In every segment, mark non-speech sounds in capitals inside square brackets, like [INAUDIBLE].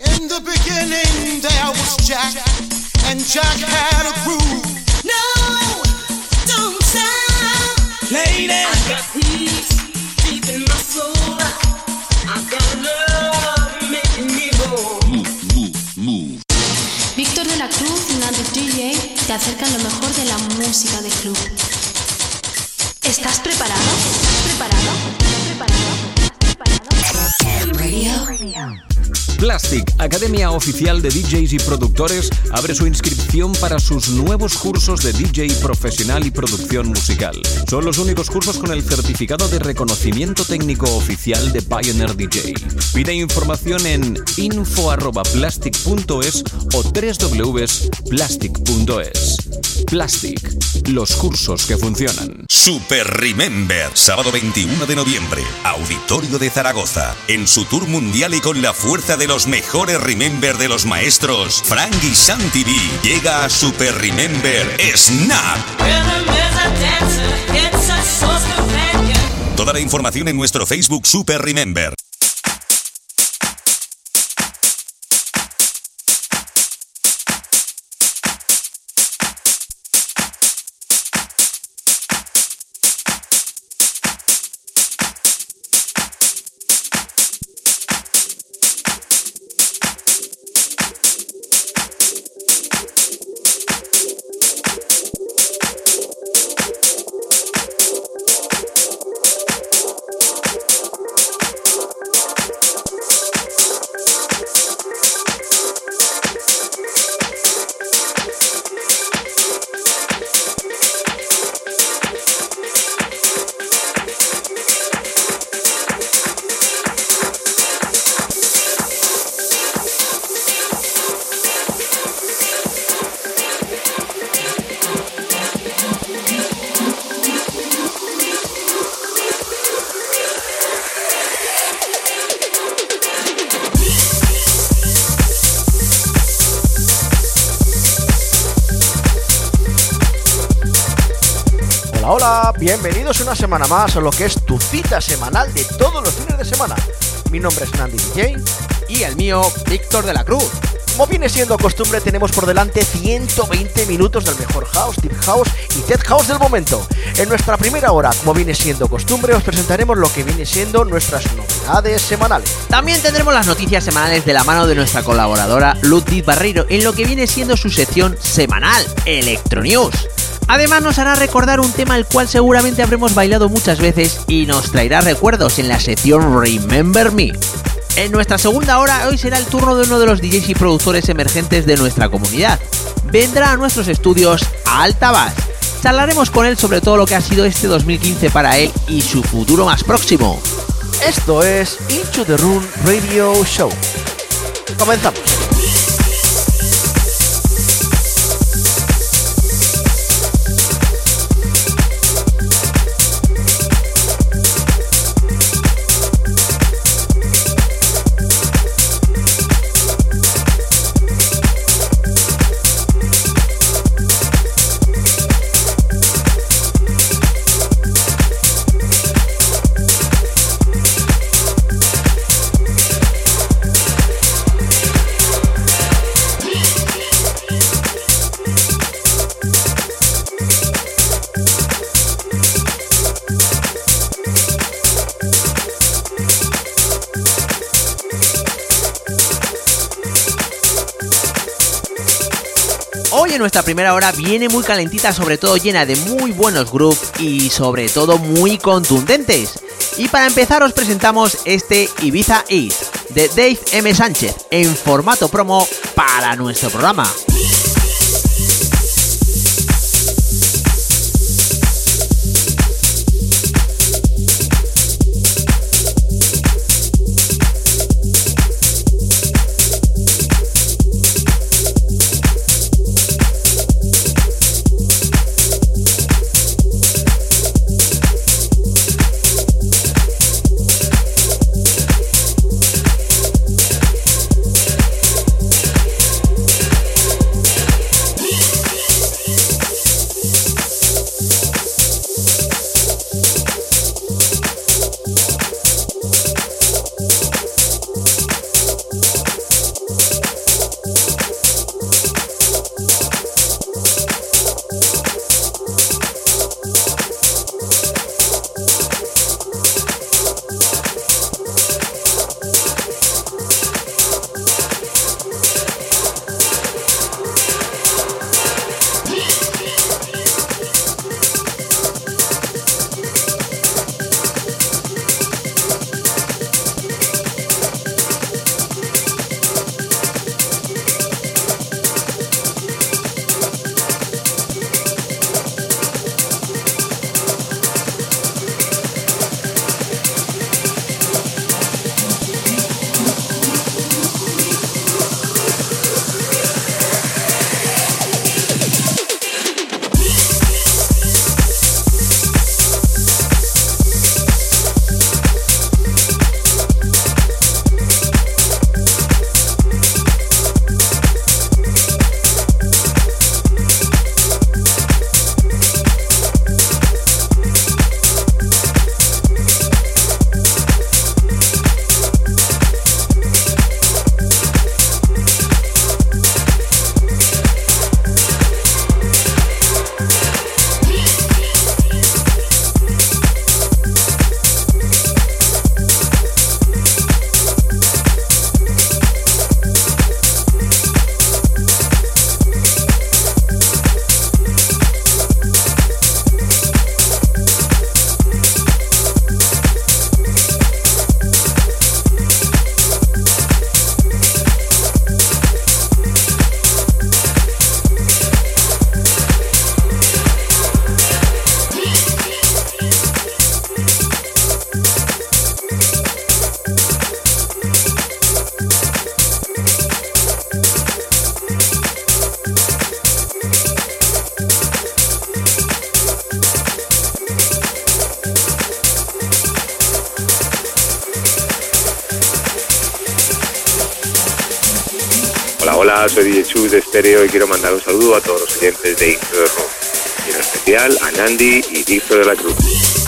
In the beginning there was Jack, and Jack had a groove. No, don't stop. Lady, I got peace deep in my soul. I got love making me whole. Víctor de la Cruz y Nandi DJ te acercan lo mejor de la música de club. ¿Estás preparado? ¿Estás preparado? ¿Estás preparado? Radio. Plastic, Academia Oficial de DJs y Productores, abre su inscripción para sus nuevos cursos de DJ profesional y producción musical. Son los únicos cursos con el certificado de reconocimiento técnico oficial de Pioneer DJ. Pide información en info.plastic.es o www.plastic.es. Plastic, los cursos que funcionan. Super Remember, sábado 21 de noviembre, Auditorio de Zaragoza. En su tour mundial y con la fuerza de los mejores Remember de los maestros, Frank y Santi llega a Super Remember Snap. Toda la información en nuestro Facebook Super Remember. Una semana más a lo que es tu cita semanal de todos los fines de semana. Mi nombre es Nandi DJ Y el mío, Víctor de la Cruz. Como viene siendo costumbre, tenemos por delante 120 minutos del mejor house, deep house y tech house del momento. En nuestra primera hora, como viene siendo costumbre, os presentaremos lo que viene siendo nuestras novedades semanales. También tendremos las noticias semanales de la mano de nuestra colaboradora Ludwig Barreiro en lo que viene siendo su sección semanal, Electronews. Además nos hará recordar un tema al cual seguramente habremos bailado muchas veces y nos traerá recuerdos en la sección Remember Me. En nuestra segunda hora hoy será el turno de uno de los DJs y productores emergentes de nuestra comunidad. Vendrá a nuestros estudios a Altabas. Charlaremos con él sobre todo lo que ha sido este 2015 para él y su futuro más próximo. Esto es Into the Room Radio Show. Comenzamos. Nuestra primera hora viene muy calentita, sobre todo llena de muy buenos grooves y sobre todo muy contundentes. Y para empezar os presentamos este Ibiza Eat de Dave M. Sánchez en formato promo para nuestro programa. Soy DJ de Stereo y quiero mandar un saludo a todos los oyentes de Intro de Rock. Y en especial a Nandi y Víctor de la Cruz.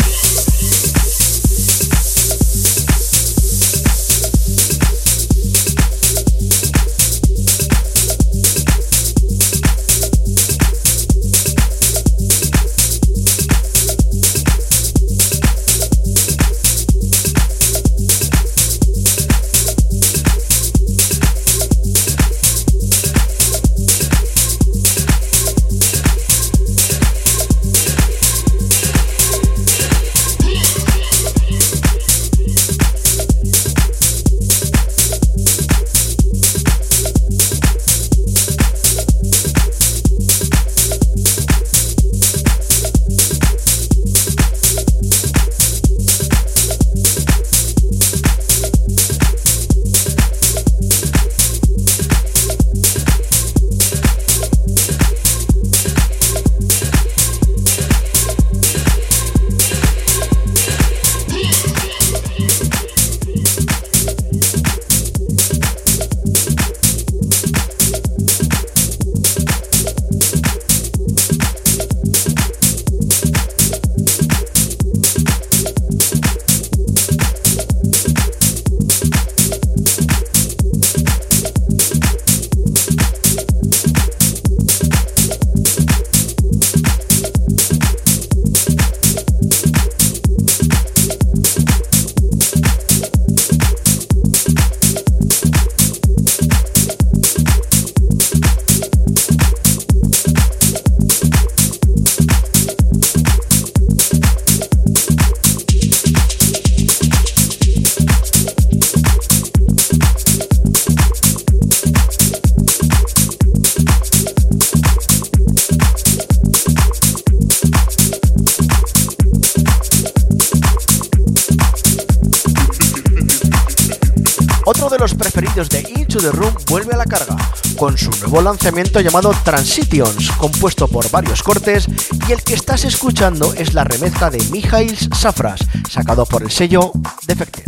Nuevo lanzamiento llamado Transitions, compuesto por varios cortes, y el que estás escuchando es la remezcla de Mijails Safras, sacado por el sello Defected.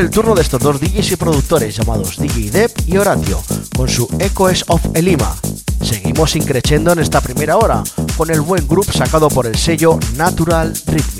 El turno de estos dos DJs y productores llamados DJ Depp y Horatio, con su Echoes of Elima. Seguimos increciendo en esta primera hora, con el buen grupo sacado por el sello Natural Rhythmic.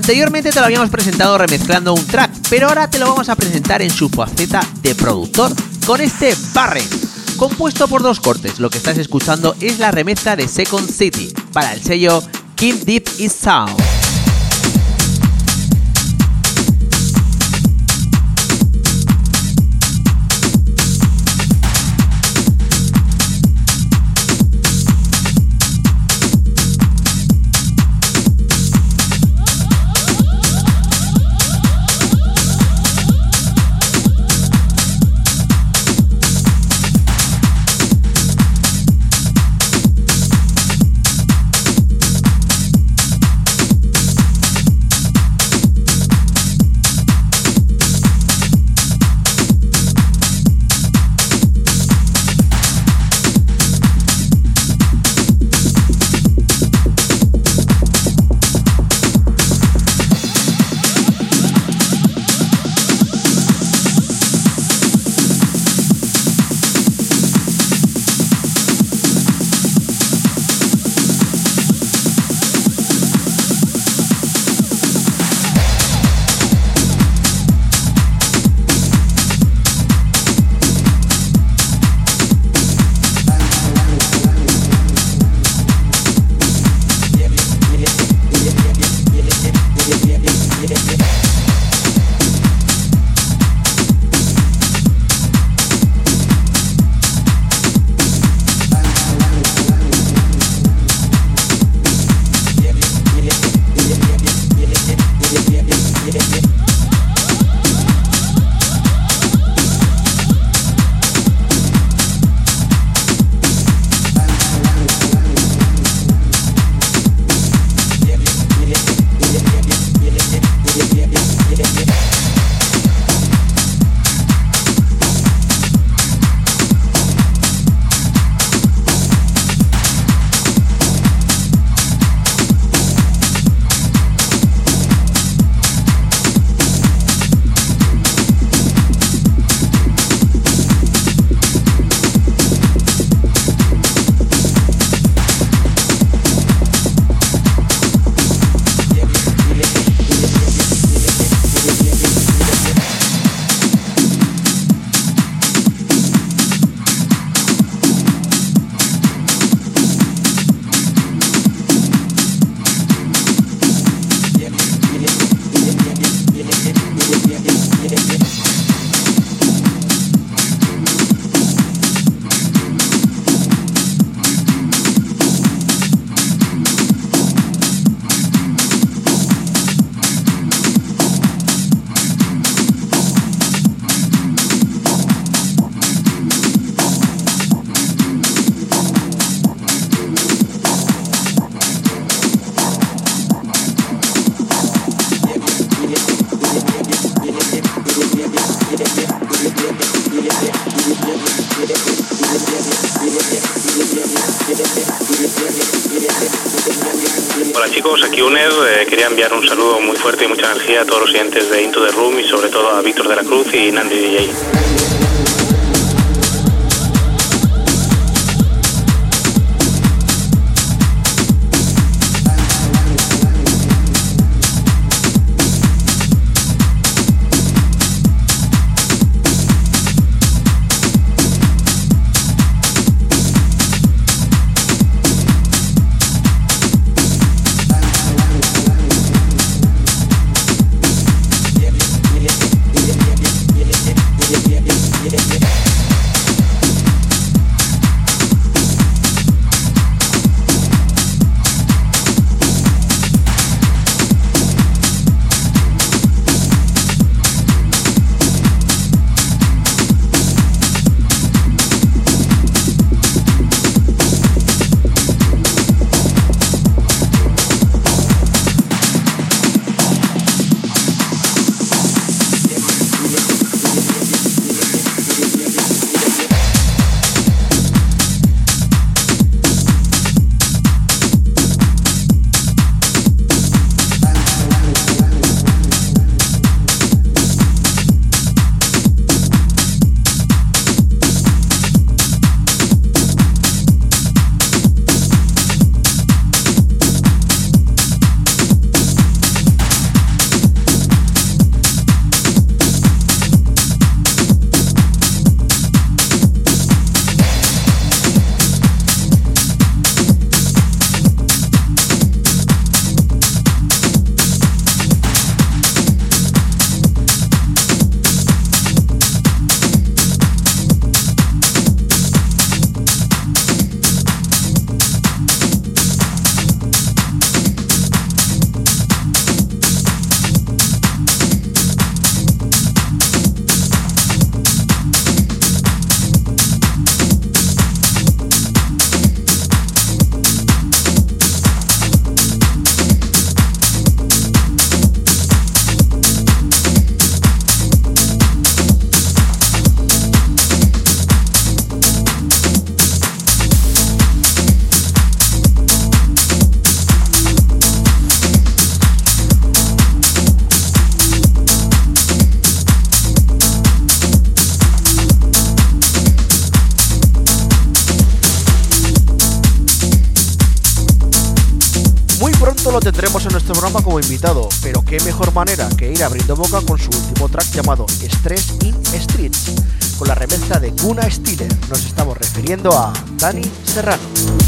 Anteriormente te lo habíamos presentado remezclando un track, pero ahora te lo vamos a presentar en su faceta de productor con este Barren. Compuesto por dos cortes, lo que estás escuchando es la remezcla de Second City para el sello Keep Deep Is Sound. Enviar un saludo muy fuerte y mucha energía a todos los oyentes de Into the Room y sobre todo a Víctor de la Cruz y Nandi DJ. Pero qué mejor manera que ir abriendo boca con su último track llamado Stress in Streets, con la remezcla de Guna Stiller. Nos estamos refiriendo a Dani Serrano.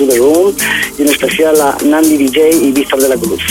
Into the Room y en especial a Nandi DJ y Víctor de la Cruz.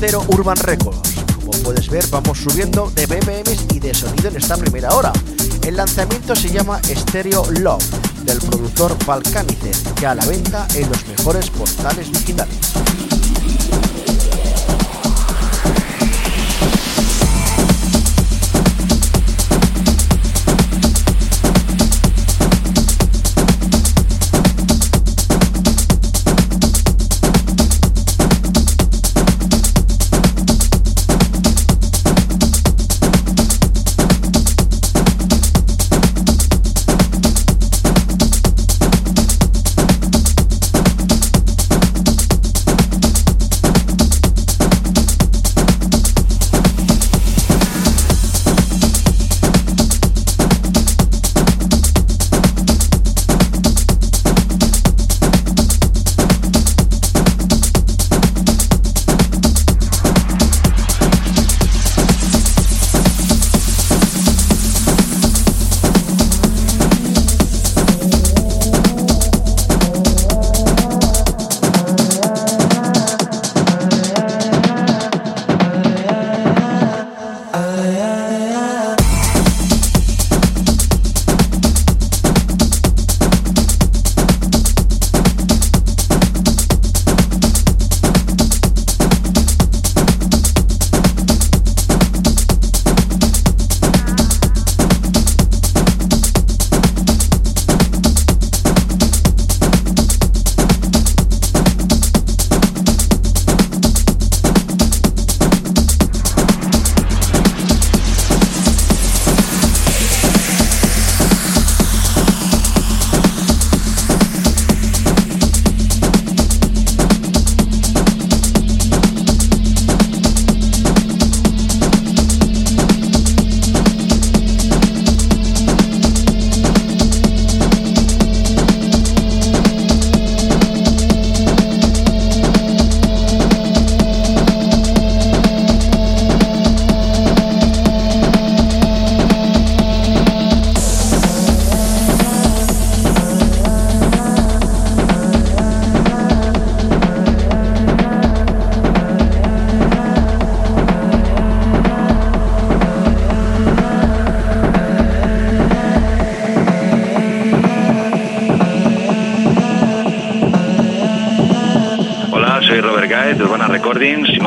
Cero Urban Records. Como puedes ver, vamos subiendo de BPMs y de sonido en esta primera hora. El lanzamiento se llama Stereo Love, del productor Balcanice, ya a la venta en los mejores portales digitales.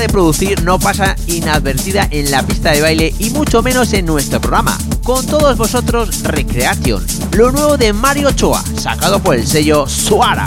De producir no pasa inadvertida en la pista de baile y mucho menos en nuestro programa. Con todos vosotros, Recreation, lo nuevo de Mario Ochoa, sacado por el sello Suara.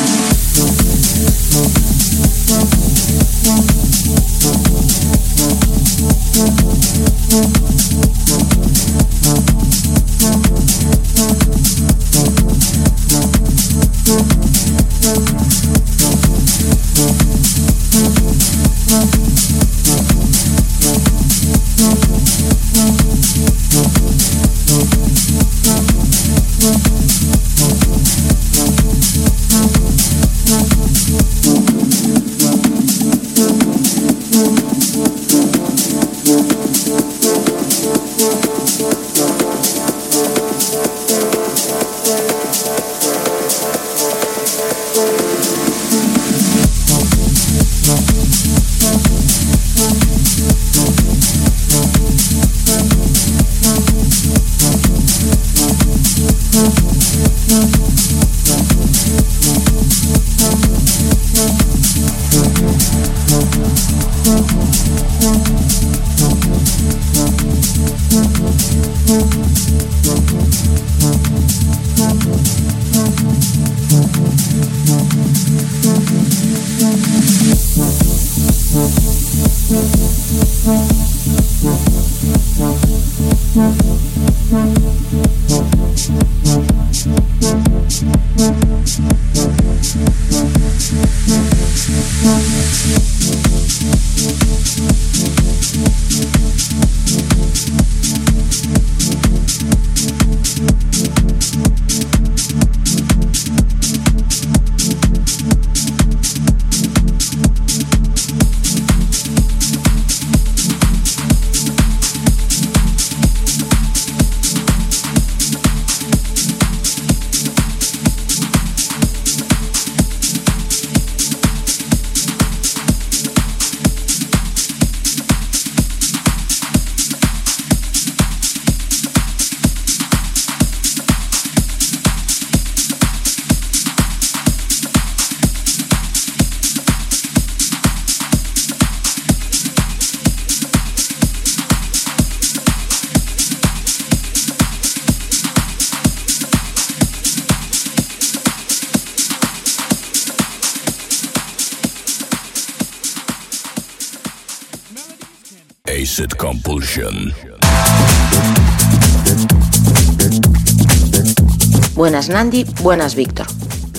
Nandi, buenas Víctor.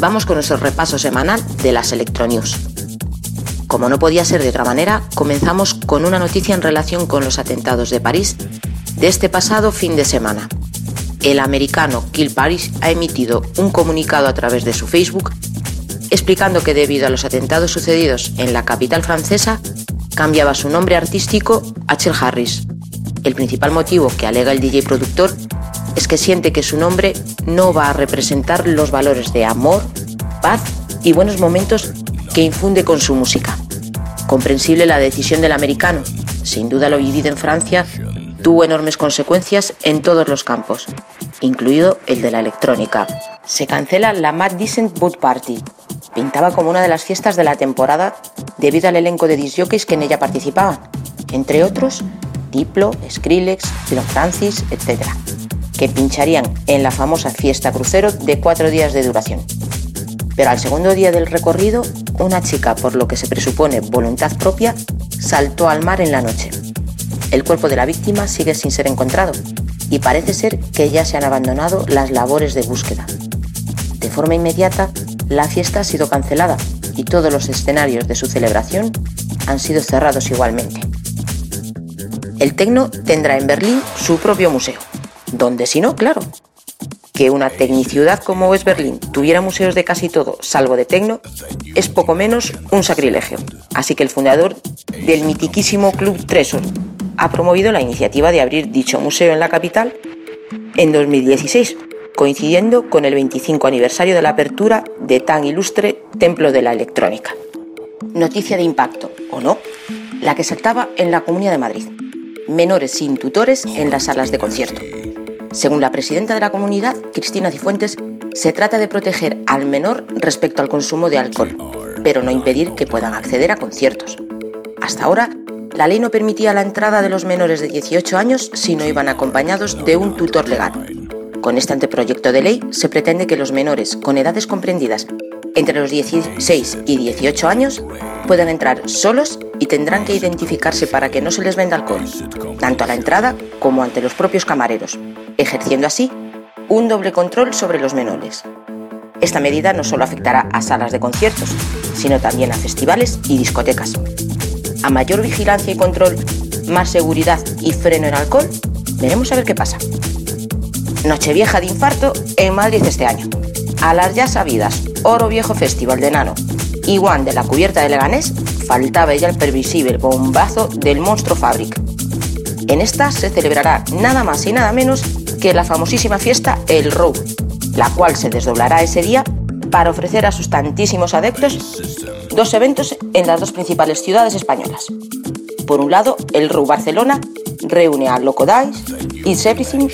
Vamos con nuestro repaso semanal de las Electronews. Como no podía ser de otra manera, comenzamos con una noticia en relación con los atentados de París de este pasado fin de semana. El americano Kill Paris ha emitido un comunicado a través de su Facebook explicando que debido a los atentados sucedidos en la capital francesa, cambiaba su nombre artístico a Chel Harris. El principal motivo que alega el DJ productor es que siente que su nombre no va a representar los valores de amor, paz y buenos momentos que infunde con su música. Comprensible la decisión del americano, sin duda lo vivido en Francia tuvo enormes consecuencias en todos los campos, incluido el de la electrónica. Se cancela la Mad Decent Boot Party. Pintaba como una de las fiestas de la temporada debido al elenco de disjockeys que en ella participaban, entre otros Diplo, Skrillex, Phil Francis, etc., pincharían en la famosa fiesta crucero de cuatro días de duración. Pero al segundo día del recorrido, una chica, por lo que se presupone voluntad propia, saltó al mar en la noche. El cuerpo de la víctima sigue sin ser encontrado y parece ser que ya se han abandonado las labores de búsqueda. De forma inmediata, la fiesta ha sido cancelada y todos los escenarios de su celebración han sido cerrados igualmente. El Tecno tendrá en Berlín su propio museo, donde si no, claro. Que una tecniciudad como es Berlín tuviera museos de casi todo, salvo de tecno, es poco menos un sacrilegio. Así que el fundador del mitiquísimo Club Tresor ha promovido la iniciativa de abrir dicho museo en la capital en 2016, coincidiendo con el 25 aniversario de la apertura de tan ilustre Templo de la Electrónica. Noticia de impacto, ¿o no? La que saltaba en la Comunidad de Madrid. Menores sin tutores en las salas de concierto. Según la presidenta de la comunidad, Cristina Cifuentes, se trata de proteger al menor respecto al consumo de alcohol, pero no impedir que puedan acceder a conciertos. Hasta ahora, la ley no permitía la entrada de los menores de 18 años si no iban acompañados de un tutor legal. Con este anteproyecto de ley se pretende que los menores con edades comprendidas entre los 16 y 18 años puedan entrar solos y tendrán que identificarse para que no se les venda alcohol, tanto a la entrada como ante los propios camareros, ejerciendo así un doble control sobre los menores. Esta medida no solo afectará a salas de conciertos, sino también a festivales y discotecas a mayor vigilancia y control, más seguridad y freno en alcohol, veremos a ver qué pasa. Nochevieja de infarto en Madrid este año. A las ya sabidas Oro Viejo Festival de Nano y One de la cubierta de Leganés, faltaba ya el previsible bombazo del Monstruo Fabric. En esta se celebrará nada más y nada menos que la famosísima fiesta El Row, la cual se desdoblará ese día para ofrecer a sus tantísimos adeptos dos eventos en las dos principales ciudades españolas. Por un lado, el RU Barcelona reúne a Loco Dice, It's Everything,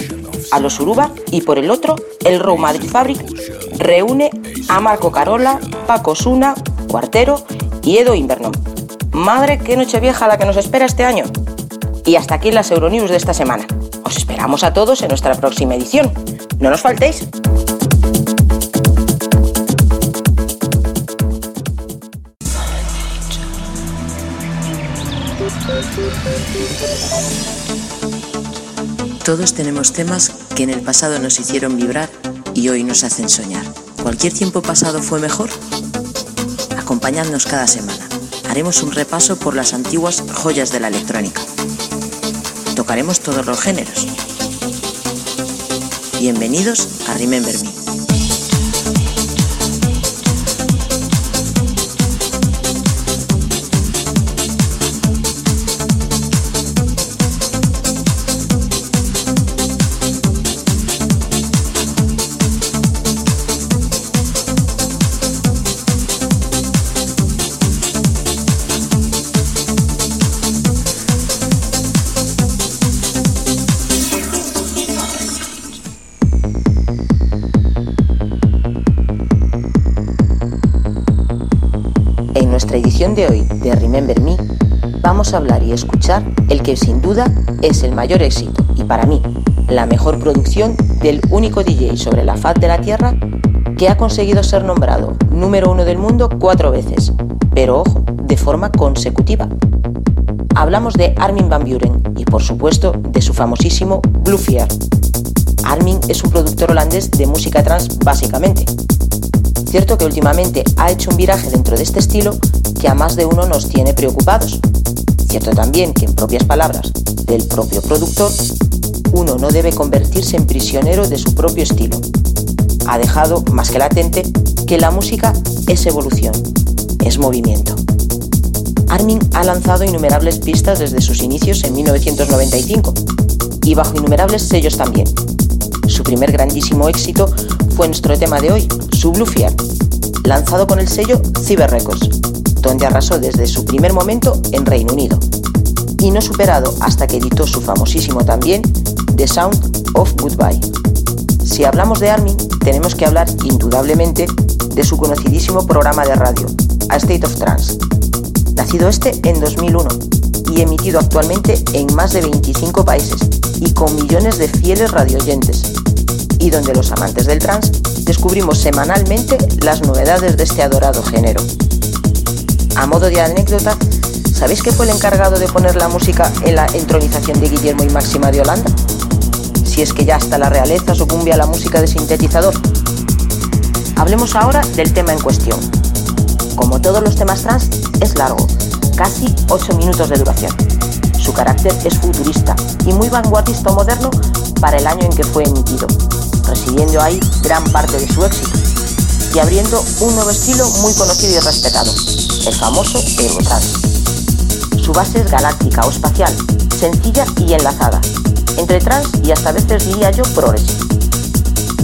a los Uruba y por el otro, el RU Madrid Fabric reúne a Marco Carola, Paco Suna, Cuartero y Edo Inverno. Madre, qué noche vieja la que nos espera este año. Y hasta aquí las Euronews de esta semana. Os esperamos a todos en nuestra próxima edición. No nos faltéis. Todos tenemos temas que en el pasado nos hicieron vibrar y hoy nos hacen soñar. ¿Cualquier tiempo pasado fue mejor? Acompañadnos cada semana. Haremos un repaso por las antiguas joyas de la electrónica. Tocaremos todos los géneros. Bienvenidos a Remember Me. De hoy de Remember Me, vamos a hablar y escuchar el que sin duda es el mayor éxito y para mí la mejor producción del único DJ sobre la faz de la Tierra que ha conseguido ser nombrado número uno del mundo cuatro veces, pero ojo, de forma consecutiva. Hablamos de Armin Van Buren y por supuesto de su famosísimo Blue Fear. Armin es un productor holandés de música trans básicamente. Cierto que últimamente ha hecho un viraje dentro de este estilo que a más de uno nos tiene preocupados. Cierto también que en propias palabras del propio productor, uno no debe convertirse en prisionero de su propio estilo. Ha dejado más que latente que la música es evolución, es movimiento. Armin ha lanzado innumerables pistas desde sus inicios en 1995 y bajo innumerables sellos también. Su primer grandísimo éxito fue nuestro tema de hoy, su Blue lanzado con el sello Cyber Records, donde arrasó desde su primer momento en Reino Unido, y no superado hasta que editó su famosísimo también The Sound of Goodbye. Si hablamos de Armin, tenemos que hablar indudablemente de su conocidísimo programa de radio, A State of Trance, nacido este en 2001 y emitido actualmente en más de 25 países y con millones de fieles radioyentes, y donde los amantes del trance descubrimos semanalmente las novedades de este adorado género. A modo de anécdota, ¿sabéis que fue el encargado de poner la música en la entronización de Guillermo y Máxima de Holanda? Si es que ya hasta la realeza sucumbe a la música de sintetizador. Hablemos ahora del tema en cuestión. Como todos los temas trans, es largo, casi 8 minutos de duración. Su carácter es futurista y muy vanguardista o moderno para el año en que fue emitido, consiguiendo ahí gran parte de su éxito y abriendo un nuevo estilo muy conocido y respetado, el famoso Eurotrance. Su base es galáctica o espacial, sencilla y enlazada, entre trance y hasta veces diría yo progresivo.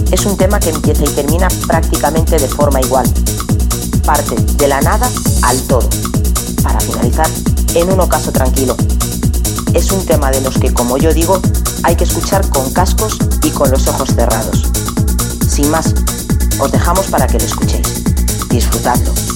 Es un tema que empieza y termina prácticamente de forma igual. Parte de la nada al todo, para finalizar en un ocaso tranquilo. Es un tema de los que, como yo digo, hay que escuchar con cascos y con los ojos cerrados. Sin más, os dejamos para que lo escuchéis. Disfrutadlo.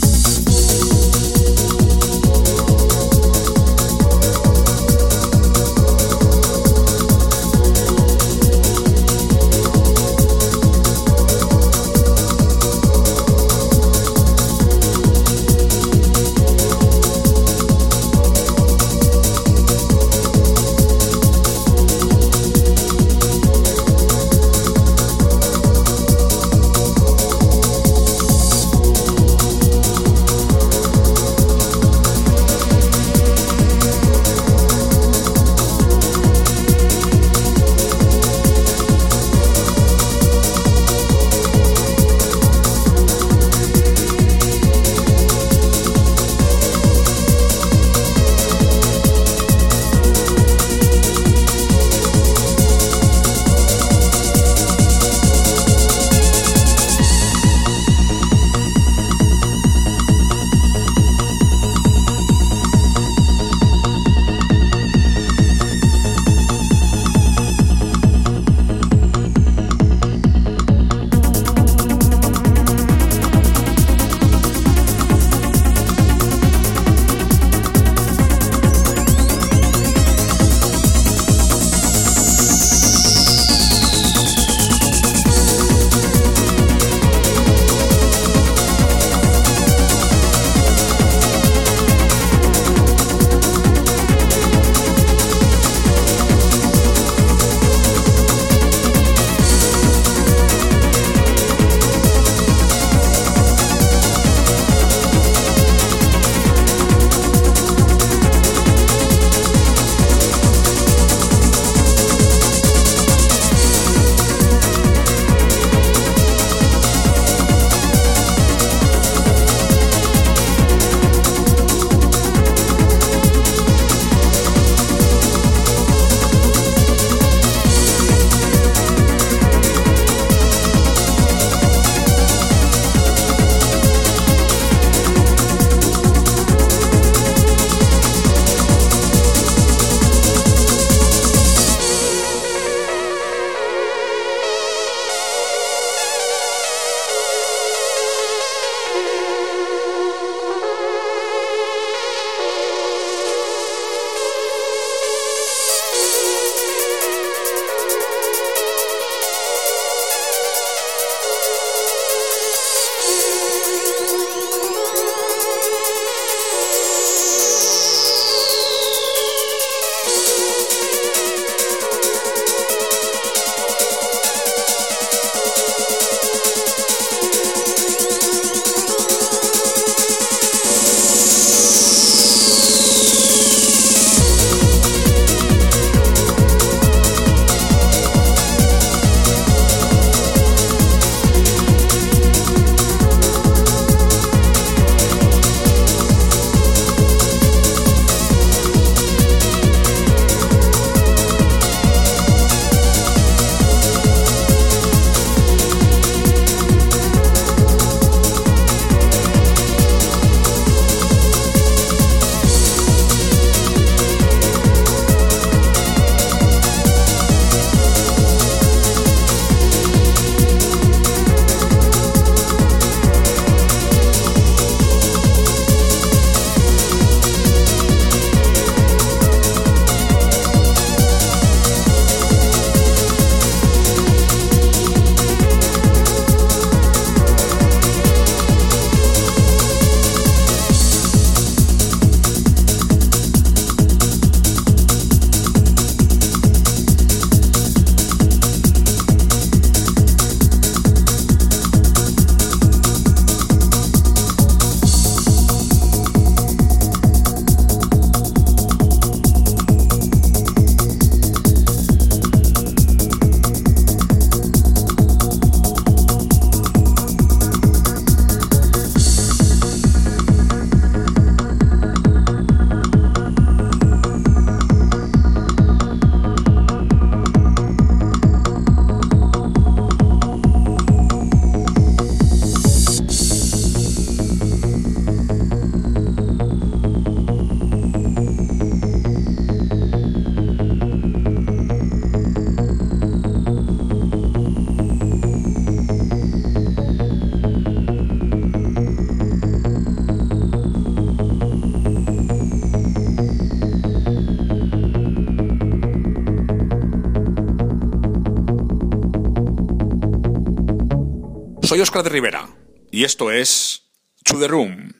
Soy Oscar de Rivera y esto es To the Room,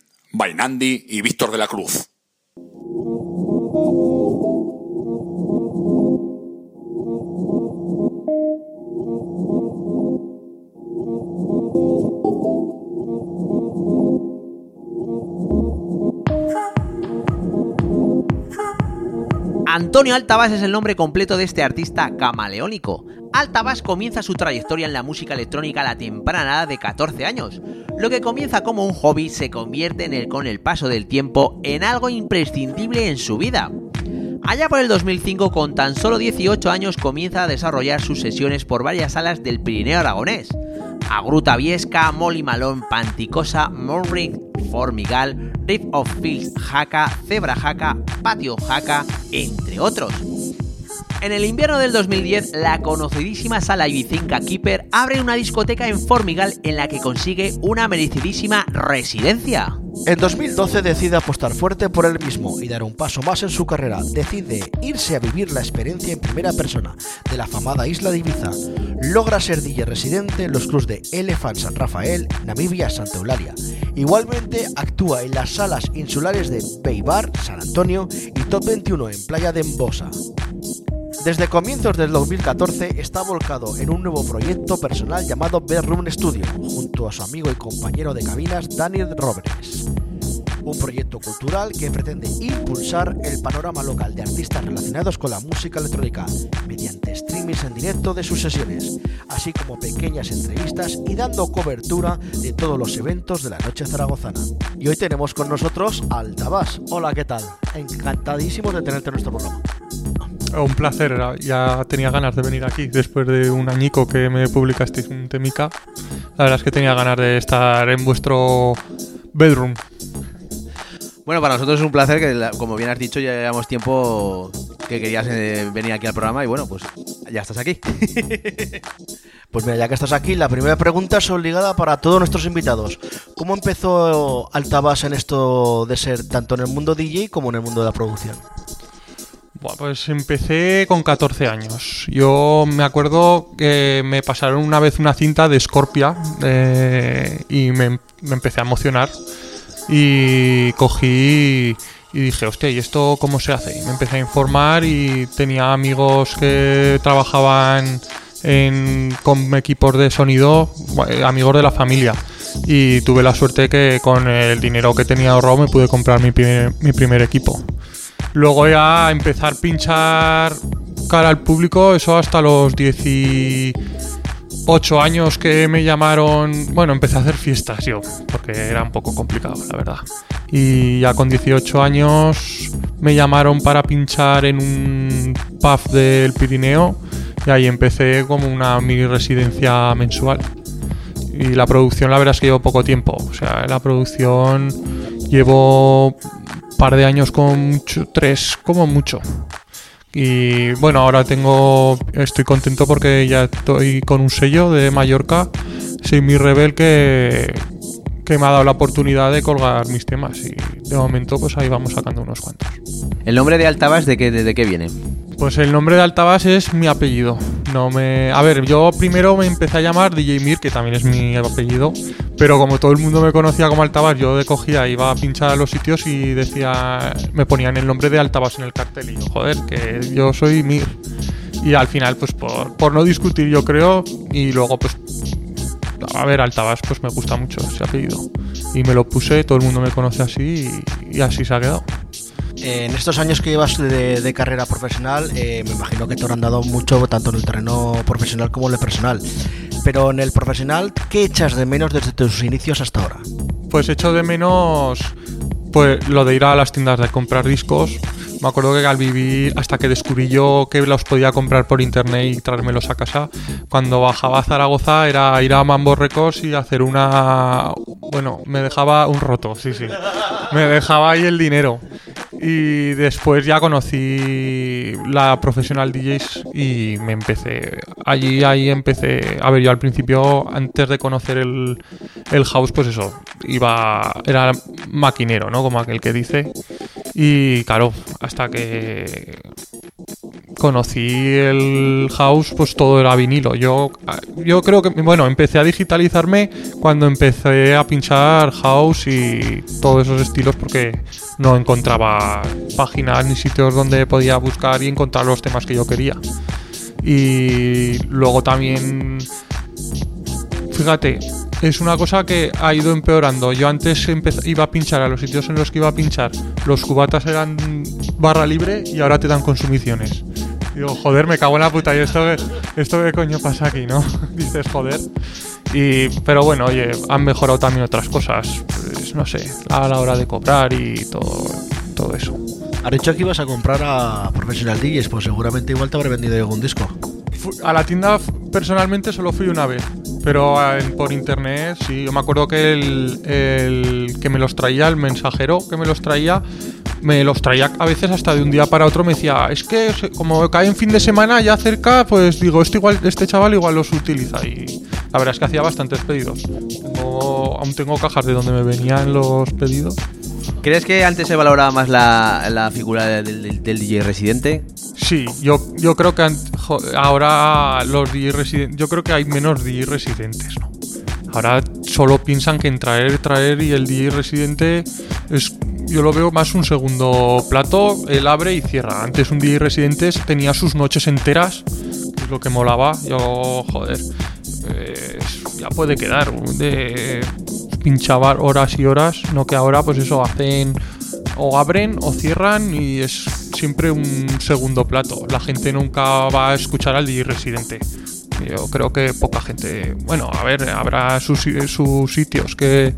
y Víctor de la Cruz. Antonio Altabás es el nombre completo de este artista camaleónico. Altabás comienza su trayectoria en la música electrónica a la temprana edad de 14 años. Lo que comienza como un hobby se convierte en el, con el paso del tiempo en algo imprescindible en su vida. Allá por el 2005, con tan solo 18 años, comienza a desarrollar sus sesiones por varias salas del Pirineo Aragonés. Agruta Viesca, Molly Malón, Panticosa, Monric, Formigal, Riff of Fields Jaca, Zebra Jaca, Patio Jaca, entre otros. En el invierno del 2010, la conocidísima sala ibicenca Keeper abre una discoteca en Formigal en la que consigue una merecidísima residencia. En 2012 decide apostar fuerte por él mismo y dar un paso más en su carrera. Decide irse a vivir la experiencia en primera persona de la famada isla de Ibiza. Logra ser DJ residente en los clubs de Elephant San Rafael, Namibia, Santa Eulalia. Igualmente actúa en las salas insulares de Beibar, San Antonio y Top 21 en Playa de Embosa. Desde comienzos del 2014 está volcado en un nuevo proyecto personal llamado Bedroom Studio, junto a su amigo y compañero de cabinas Daniel Robles. Un proyecto cultural que pretende impulsar el panorama local de artistas relacionados con la música electrónica mediante streamings en directo de sus sesiones, así como pequeñas entrevistas y dando cobertura de todos los eventos de la noche zaragozana. Y hoy tenemos con nosotros a Altabás. Hola, ¿qué tal? Encantadísimos de tenerte en nuestro programa. Un placer, ya tenía ganas de venir aquí después de un añico que me publicasteis un temica. La verdad es que tenía ganas de estar en vuestro bedroom. Bueno, para nosotros es un placer que, como bien has dicho, ya llevamos tiempo que querías eh, venir aquí al programa y bueno, pues ya estás aquí. [LAUGHS] pues mira, ya que estás aquí, la primera pregunta es obligada para todos nuestros invitados. ¿Cómo empezó Altabas en esto de ser tanto en el mundo DJ como en el mundo de la producción? Bueno, pues empecé con 14 años. Yo me acuerdo que me pasaron una vez una cinta de Scorpia eh, y me, empecé a emocionar. Y cogí y dije, hostia, ¿y esto cómo se hace? Y me empecé a informar y tenía amigos que trabajaban en, con equipos de sonido, amigos de la familia. Y tuve la suerte que con el dinero que tenía ahorrado me pude comprar mi mi primer equipo. Luego ya empezar a pinchar cara al público, eso hasta los 18 años que me llamaron. Bueno, empecé a hacer fiestas yo, porque era un poco complicado, la verdad. Y ya con 18 años me llamaron para pinchar en un pub del Pirineo y ahí empecé como una mini residencia mensual. Y la producción, la verdad es que llevo poco tiempo. O sea, la producción llevo par de años con mucho, tres como mucho. Y bueno, ahora tengo, estoy contento porque ya estoy con un sello de Mallorca, soy mi rebel que, que me ha dado la oportunidad de colgar mis temas y de momento pues ahí vamos sacando unos cuantos. ¿El nombre de Altabas de qué, de qué viene? Pues el nombre de Altabas es mi apellido. No me, a ver, yo primero me empecé a llamar DJ Mir, que también es mi apellido, pero como todo el mundo me conocía como Altabas, yo de cogía, iba a pinchar a los sitios y decía, me ponían el nombre de Altabas en el cartel y yo, joder, que yo soy Mir. Y al final, pues por, por no discutir, yo creo, y luego, pues, a ver, Altabas, pues me gusta mucho ese apellido. Y me lo puse, todo el mundo me conoce así y así se ha quedado en estos años que llevas de, carrera profesional, eh, me imagino que te han dado mucho tanto en el terreno profesional como en el personal. Pero en el profesional, ¿qué echas de menos desde tus inicios hasta ahora? Pues echo de menos pues lo de ir a las tiendas de comprar discos. Me acuerdo que al vivir, hasta que descubrí yo que los podía comprar por internet y traérmelos a casa, cuando bajaba a Zaragoza era ir a Mambo Records y hacer una. Bueno, me dejaba un roto, sí, sí. Me dejaba ahí el dinero. Y después ya conocí la profesional DJs y me empecé. Allí ahí empecé. A ver, yo al principio, antes de conocer el, el house, pues eso, iba. Era maquinero, ¿no? Como aquel que dice. Y claro, hasta que conocí el house, pues todo era vinilo. Yo, yo creo que, bueno, empecé a digitalizarme cuando empecé a pinchar house y todos esos estilos porque no encontraba páginas ni sitios donde podía buscar y encontrar los temas que yo quería. Y luego también, fíjate, es una cosa que ha ido empeorando. Yo antes iba a pinchar a los sitios en los que iba a pinchar, los cubatas eran barra libre y ahora te dan consumiciones. Digo, joder, me cago en la puta. ¿Y esto, qué- esto qué coño pasa aquí, no? [LAUGHS] Dices, joder. Y, pero bueno, oye, han mejorado también otras cosas. Pues, no sé, a la hora de cobrar y todo, todo eso. Has dicho que ibas a comprar a Professional DJs, pues seguramente igual te habré vendido algún disco. A la tienda personalmente solo fui una vez, pero ah, por internet sí. Yo me acuerdo que el, que me los traía, el mensajero que me los traía, me los traía a veces hasta de un día para otro. Me decía, es que como cae en fin de semana ya cerca, pues digo, este, igual, este chaval igual los utiliza. Y la verdad es que hacía bastantes pedidos. Tengo- aún tengo cajas de donde me venían los pedidos. ¿Crees que antes se valoraba más la, la figura del, DJ residente? Sí, yo, yo creo que ahora los DJ residentes, yo creo que hay menos DJ residentes, ¿no? Ahora solo piensan que en traer, traer y el DJ residente es, yo lo veo más un segundo plato, él abre y cierra. Antes un DJ residente tenía sus noches enteras, que es lo que molaba. Yo, joder, eh, ya puede quedar de pinchar horas y horas, no que ahora pues eso hacen o abren o cierran y es siempre un segundo plato. La gente nunca va a escuchar al DJ residente. Yo creo que poca gente, bueno, a ver, habrá sus, sus sitios que,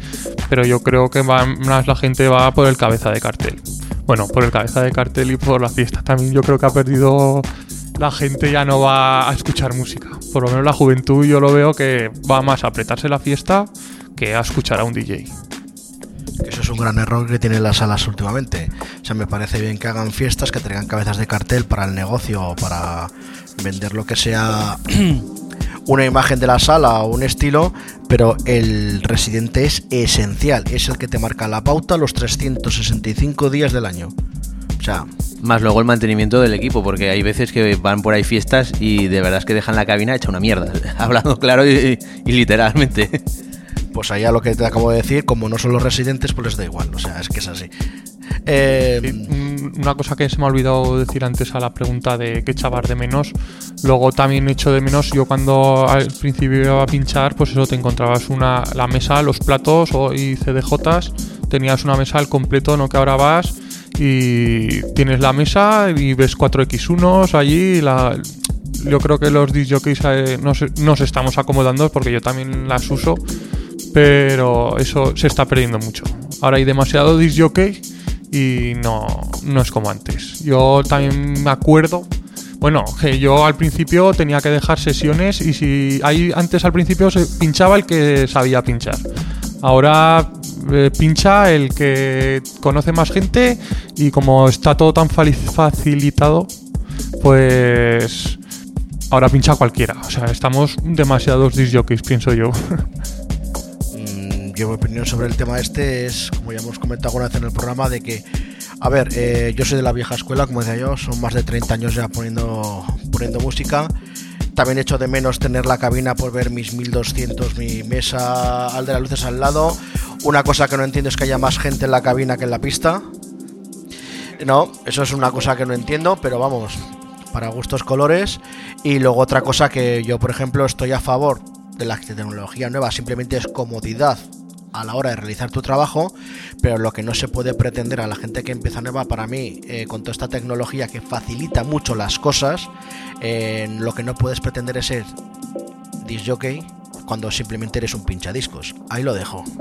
pero yo creo que más la gente va por el cabeza de cartel. Bueno, por el cabeza de cartel y por la fiesta también. Yo creo que ha perdido la gente ya no va a escuchar música. Por lo menos la juventud yo lo veo que va más a apretarse la fiesta que a escuchar a un DJ. Eso es un gran error que tienen las salas últimamente. O sea, me parece bien que hagan fiestas, que traigan cabezas de cartel para el negocio o para vender lo que sea [CLEARS THROAT] una imagen de la sala o un estilo, pero el residente es esencial, es el que te marca la pauta los 365 días del año. O sea, Más luego el mantenimiento del equipo, porque hay veces que van por ahí fiestas y de verdad es que dejan la cabina hecha una mierda. [LAUGHS] Hablando claro y, y literalmente. Pues allá lo que te acabo de decir, como no son los residentes, pues les da igual. O sea, es que es así. Eh, Una cosa que se me ha olvidado decir antes a la pregunta de qué echar de menos. Luego también echo de menos, yo cuando al principio iba a pinchar, pues eso, te encontrabas una, la mesa, los platos y CDJs, tenías una mesa al completo, no que ahora vas y tienes la mesa y ves 4X1 allí. La, yo creo que los disjockeys eh, nos, nos estamos acomodando porque yo también las uso, pero eso se está perdiendo mucho. Ahora hay demasiado disjockey y no, no es como antes. Yo también me acuerdo, bueno, que yo al principio tenía que dejar sesiones y si hay antes al principio se pinchaba el que sabía pinchar. Ahora eh, pincha el que conoce más gente y como está todo tan facilitado, pues ahora pincha cualquiera. O sea, estamos demasiados disjockeys, pienso yo. [LAUGHS] Mi opinión sobre el tema este es, como ya hemos comentado alguna vez en el programa, de que, a ver, eh, yo soy de la vieja escuela, como decía yo, son más de 30 años ya poniendo, poniendo música. También echo de menos tener la cabina por ver mis 1200, mi mesa al de las luces al lado. Una cosa que no entiendo es que haya más gente en la cabina que en la pista. No, eso es una cosa que no entiendo, pero vamos, para gustos colores. Y luego otra cosa que yo, por ejemplo, estoy a favor de la tecnología nueva, simplemente es comodidad a la hora de realizar tu trabajo, pero lo que no se puede pretender a la gente que empieza nueva, para mí, eh, con toda esta tecnología que facilita mucho las cosas, eh, lo que no puedes pretender es ser disjockey cuando simplemente eres un pinchadiscos. Ahí lo dejo. [LAUGHS]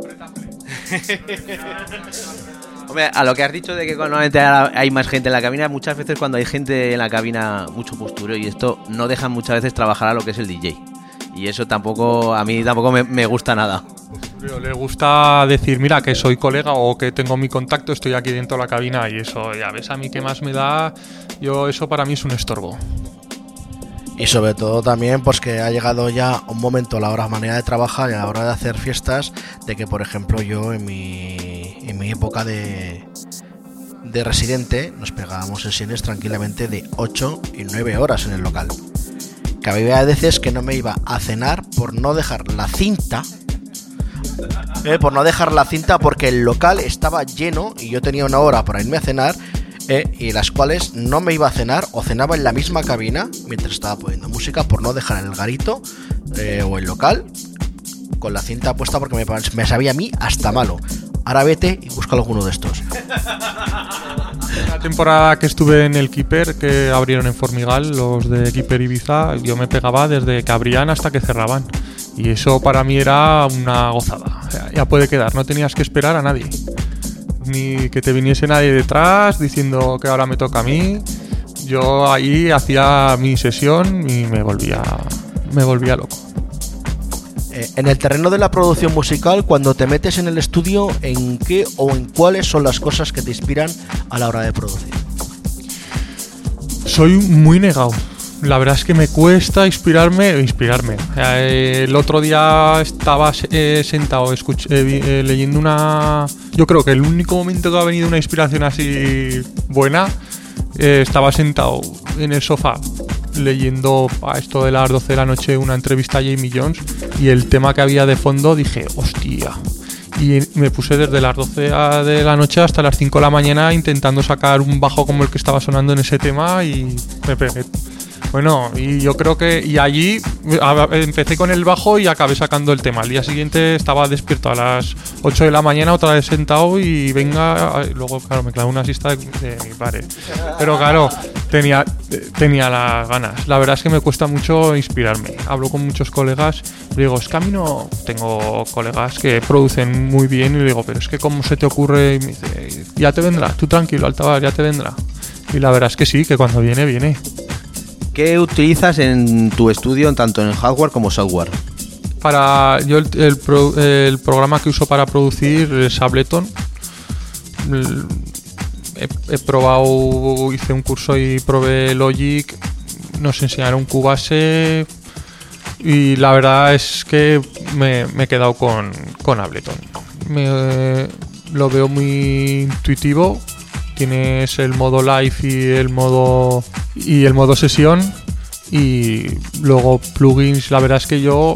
Hombre, a lo que has dicho de que normalmente hay más gente en la cabina, muchas veces cuando hay gente en la cabina, mucho postureo y esto no dejan muchas veces trabajar a lo que es el DJ. Y eso tampoco, a mí tampoco me gusta nada. Le gusta decir, mira, que soy colega o que tengo mi contacto, estoy aquí dentro de la cabina y eso, ya ves, a mí qué más me da, yo eso para mí es un estorbo. Y sobre todo también pues que ha llegado ya un momento a la hora manera de trabajar y a la hora de hacer fiestas de que por ejemplo yo en mi, en mi época de de residente nos pegábamos sesiones tranquilamente de 8 y 9 horas en el local. Que había veces que no me iba a cenar por no dejar la cinta. Eh, por no dejar la cinta porque el local estaba lleno y yo tenía una hora para irme a cenar eh, y las cuales no me iba a cenar o cenaba en la misma cabina mientras estaba poniendo música por no dejar el garito eh, o el local con la cinta puesta porque me, me sabía a mí hasta malo. Ahora vete y busca alguno de estos. La temporada que estuve en el Keeper, que abrieron en Formigal, los de Keeper Ibiza, yo me pegaba desde que abrían hasta que cerraban. Y eso para mí era una gozada. Ya puede quedar, no tenías que esperar a nadie. Ni que te viniese nadie detrás diciendo que ahora me toca a mí. Yo ahí hacía mi sesión y me volvía, me volvía loco. Eh, en el terreno de la producción musical, cuando te metes en el estudio, ¿en qué o en cuáles son las cosas que te inspiran a la hora de producir? Soy muy negado. La verdad es que me cuesta inspirarme. Inspirarme. El otro día estaba eh, sentado eh, eh, leyendo una. Yo creo que el único momento que ha venido una inspiración así buena. eh, estaba sentado en el sofá leyendo a esto de las 12 de la noche una entrevista a Jamie Jones y el tema que había de fondo dije, hostia. Y me puse desde las 12 de la noche hasta las 5 de la mañana intentando sacar un bajo como el que estaba sonando en ese tema y me pegué. Bueno, y yo creo que. Y allí empecé con el bajo y acabé sacando el tema. Al día siguiente estaba despierto a las 8 de la mañana, otra vez sentado y venga. Luego, claro, me clavé una siesta de, mi padre. Pero claro, tenía, tenía las ganas. La verdad es que me cuesta mucho inspirarme. Hablo con muchos colegas digo, es que a mí no. Tengo colegas que producen muy bien y digo, pero es que, ¿cómo se te ocurre? Y me dice, ya te vendrá, tú tranquilo, Altabar, ya te vendrá. Y la verdad es que sí, que cuando viene, viene. ¿Qué utilizas en tu estudio, tanto en hardware como software? Para yo el, pro- el programa que uso para producir es Ableton. He probado, hice un curso y probé Logic. Nos enseñaron Cubase y la verdad es que me, me he quedado con, con Ableton. Me- lo veo muy intuitivo. Tienes el modo live y el modo y el modo sesión y luego plugins. La verdad es que yo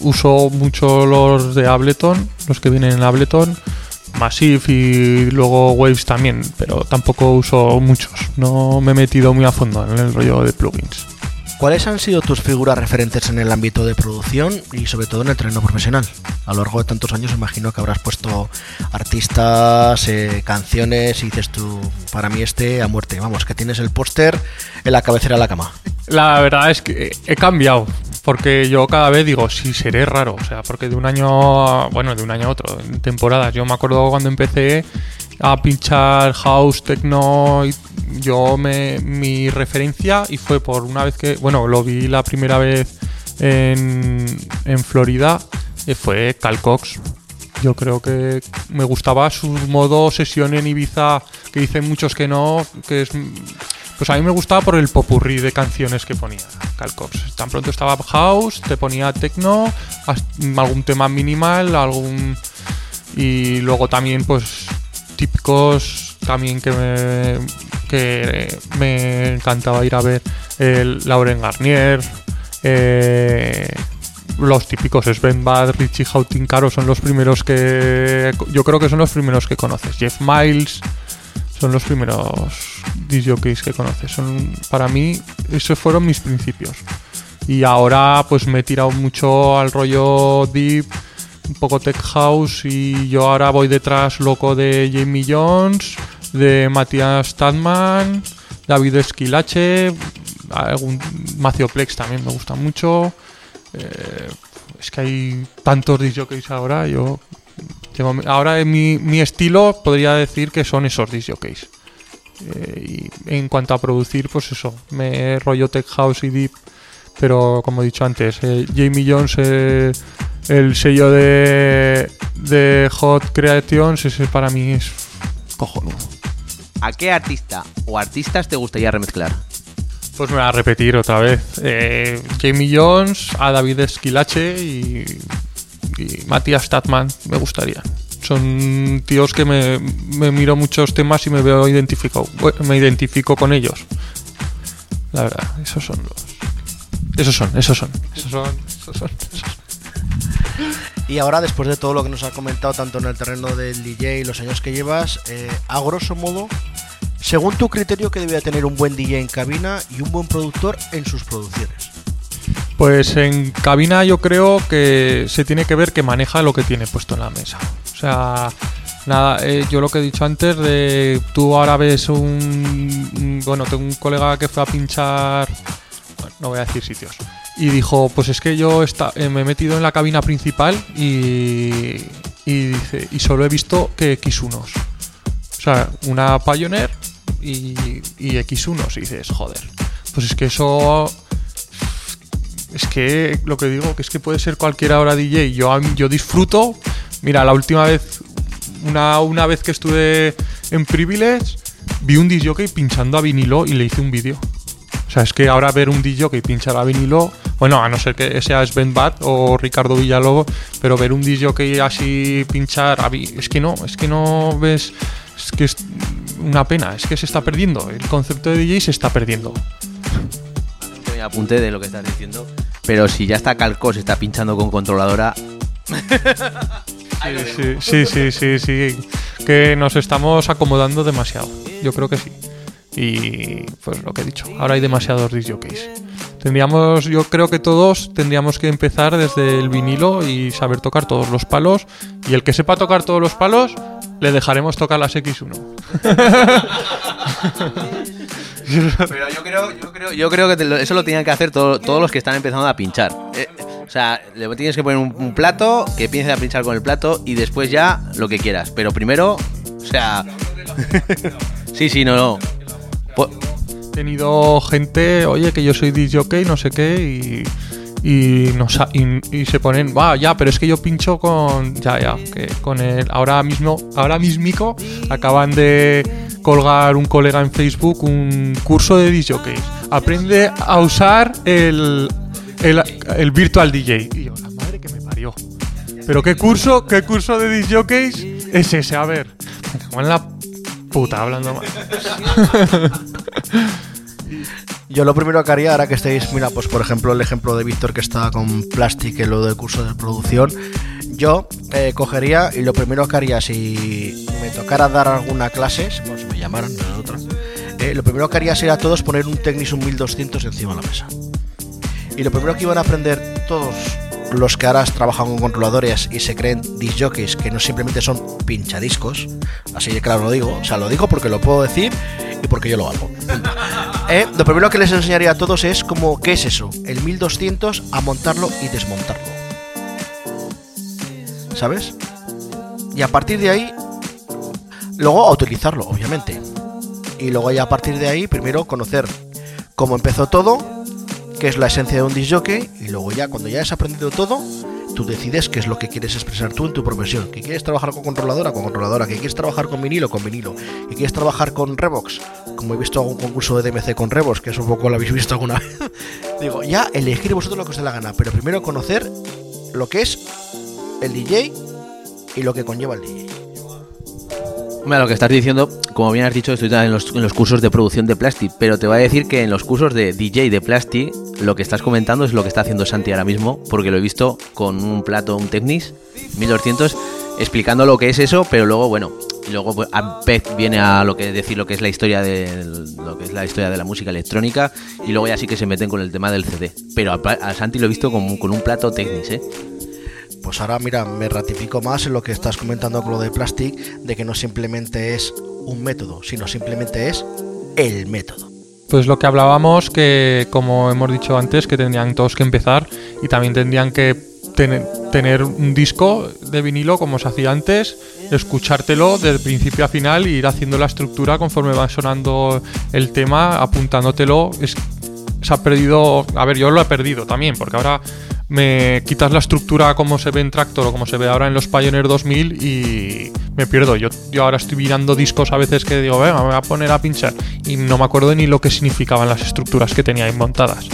uso mucho los de Ableton, los que vienen en Ableton, Massive y luego Waves también, pero tampoco uso muchos. No me he metido muy a fondo en el rollo de plugins. ¿Cuáles han sido tus figuras referentes en el ámbito de producción y sobre todo en el terreno profesional? A lo largo de tantos años imagino que habrás puesto artistas, eh, canciones y dices tú, para mí este a muerte. Vamos, que tienes el póster en la cabecera de la cama. La verdad es que he cambiado, porque yo cada vez digo, sí, seré raro, o sea, porque de un año, bueno, de un año a otro, en temporadas, yo me acuerdo cuando empecé a pinchar house, techno, y yo me, mi referencia, y fue por una vez que, bueno, lo vi la primera vez en, en Florida, eh, fue Cal Cox. Yo creo que me gustaba su modo sesión en Ibiza, que dicen muchos que no, que es pues a mí me gustaba por el popurrí de canciones que ponía Cal Cox. Tan pronto estaba house, te ponía techno, algún tema minimal, algún y luego también pues típicos también que me que me encantaba ir a ver el Lauren Garnier, eh, los típicos Sven Bad, Richie Houghton Caro son los primeros que yo creo que son los primeros que conoces. Jeff Miles son los primeros jockeys que conoces. Son para mí esos fueron mis principios. Y ahora pues me he tirado mucho al rollo deep, un poco tech house y yo ahora voy detrás loco de Jamie Jones, de Matías Stadman, David Esquilache, algún Macioplex también me gusta mucho. Eh, es que hay tantos disc jockeys ahora, yo ahora en mi, estilo podría decir que son esos disc jockeys. Eh, y en cuanto a producir, pues eso, me rollo tech house y deep, pero como he dicho antes, eh, Jamie Jones, eh, el sello de, de Hot Creations, ese para mí es cojonudo. ¿A qué artista o artistas te gustaría remezclar? Pues me voy a repetir otra vez. Eh, Jamie Jones, a David Esquilache y, y Matías Statman me gustaría. son tíos que me, me miro muchos temas y me veo identificado, me identifico con ellos. La verdad, esos son los. Esos son, esos son, esos son, esos son. esos son. Y ahora, después de todo lo que nos ha comentado, tanto en el terreno del DJ y los años que llevas, eh, a grosso modo, según tu criterio, ¿qué debe tener un buen DJ en cabina y un buen productor en sus producciones? Pues en cabina yo creo que se tiene que ver que maneja lo que tiene puesto en la mesa. O sea, nada, eh, yo lo que he dicho antes de tú ahora ves un, un- bueno, tengo un colega que fue a pinchar, no voy a decir sitios, y dijo, pues es que yo eh, me he metido en la cabina principal y, dice, y solo he visto que X1s. O sea, una Pioneer y, y X1s. Y dices, joder, pues es que eso es que lo que digo, que es que puede ser cualquier hora DJ. Yo, disfruto. Mira, la última vez, una, una vez que estuve en Privilege, vi un DJ pinchando a vinilo y le hice un vídeo. O sea, es que ahora ver un DJ pinchar a vinilo, bueno, a no ser que sea Sven Bat o Ricardo Villalobos, pero ver un DJ así pinchar, a es que no, es que no ves, es que es una pena, es que se está perdiendo. El concepto de DJ se está perdiendo. Yo me apunté de lo que estás diciendo. Pero si ya está Calcos, está pinchando con controladora. Sí, sí, sí, sí, sí. Que nos estamos acomodando demasiado. Yo creo que sí. Y pues lo que he dicho, ahora hay demasiados disjockeys. Tendríamos, yo creo que todos tendríamos que empezar desde el vinilo y saber tocar todos los palos. Y el que sepa tocar todos los palos, le dejaremos tocar las X1. [LAUGHS] Pero yo creo, yo creo, yo creo que eso lo tenían que hacer todo- todos los que están empezando a pinchar. Eh, o sea, le tienes que poner un, plato, que empiece a pinchar con el plato y después ya lo que quieras. Pero primero, o sea. [LAUGHS] sí, sí, no, no. Po- He tenido gente, oye, que yo soy disjockey, no sé qué, y, y, se ponen, va, ya, pero es que yo pincho con, ya, ya, con el, ahora mismo, ahora mismico, acaban de colgar un colega en Facebook un curso de disjockeys. Aprende a usar el, el, el virtual DJ. Y yo, la madre que me parió. Pero qué curso, qué curso de disjockeys es ese, a ver. Me cago en la puta hablando mal. [LAUGHS] Yo lo primero que haría, ahora que estéis, mira, pues por ejemplo el ejemplo de Víctor que está con Plastic en lo del curso de producción, yo eh, cogería y lo primero que haría si me tocara dar alguna clase, bueno, si me llamaran, no otra, eh, lo primero que haría sería a todos poner un Technics un 1200 encima de la mesa. Y lo primero que iban a aprender todos los que ahora trabajan con controladores y se creen disjockeys que no simplemente son pinchadiscos, así de claro lo digo, o sea, lo digo porque lo puedo decir y porque yo lo hago. [LAUGHS] Eh, lo primero que les enseñaría a todos es como, ¿qué es eso? El 1200 a montarlo y desmontarlo. ¿Sabes? Y a partir de ahí, luego a utilizarlo, obviamente. Y luego ya a partir de ahí, primero conocer cómo empezó todo, qué es la esencia de un disc jockey, y luego ya cuando ya has aprendido todo, tú decides qué es lo que quieres expresar tú en tu profesión. Que quieres trabajar con controladora, con controladora. Que quieres trabajar con vinilo, con vinilo. Que quieres trabajar con Revox, como he visto algún concurso de DMC con Revox, que es un poco lo habéis visto alguna vez. [LAUGHS] Digo, ya elegir vosotros lo que os dé la gana, pero primero conocer lo que es el DJ y lo que conlleva el DJ. Mira, lo que estás diciendo, como bien has dicho, estoy en los, en los cursos de producción de Plastic, pero te voy a decir que en los cursos de DJ de Plastic, lo que estás comentando es lo que está haciendo Santi ahora mismo, porque lo he visto con un plato, un Technics 1200, explicando lo que es eso, pero luego, bueno, luego pues, a Pez viene a lo que decir lo que es la historia de lo que es la historia de la música electrónica y luego ya sí que se meten con el tema del CD. Pero a, Santi lo he visto con, con un plato Technics, ¿eh? Pues ahora, mira, me ratifico más en lo que estás comentando con lo de Plastic, de que no simplemente es un método, sino simplemente es el método. Pues lo que hablábamos, que como hemos dicho antes, que tendrían todos que empezar y también tendrían que tener, tener un disco de vinilo como se hacía antes, escuchártelo del principio a final y ir haciendo la estructura conforme va sonando el tema, apuntándotelo. Es, se ha perdido, a ver, yo lo he perdido también, porque ahora me quitas la estructura como se ve en Tractor o como se ve ahora en los Pioneer 2000 y me pierdo. Yo, yo ahora estoy mirando discos a veces que digo, venga, me voy a poner a pinchar y no me acuerdo ni lo que significaban las estructuras que tenía ahí montadas.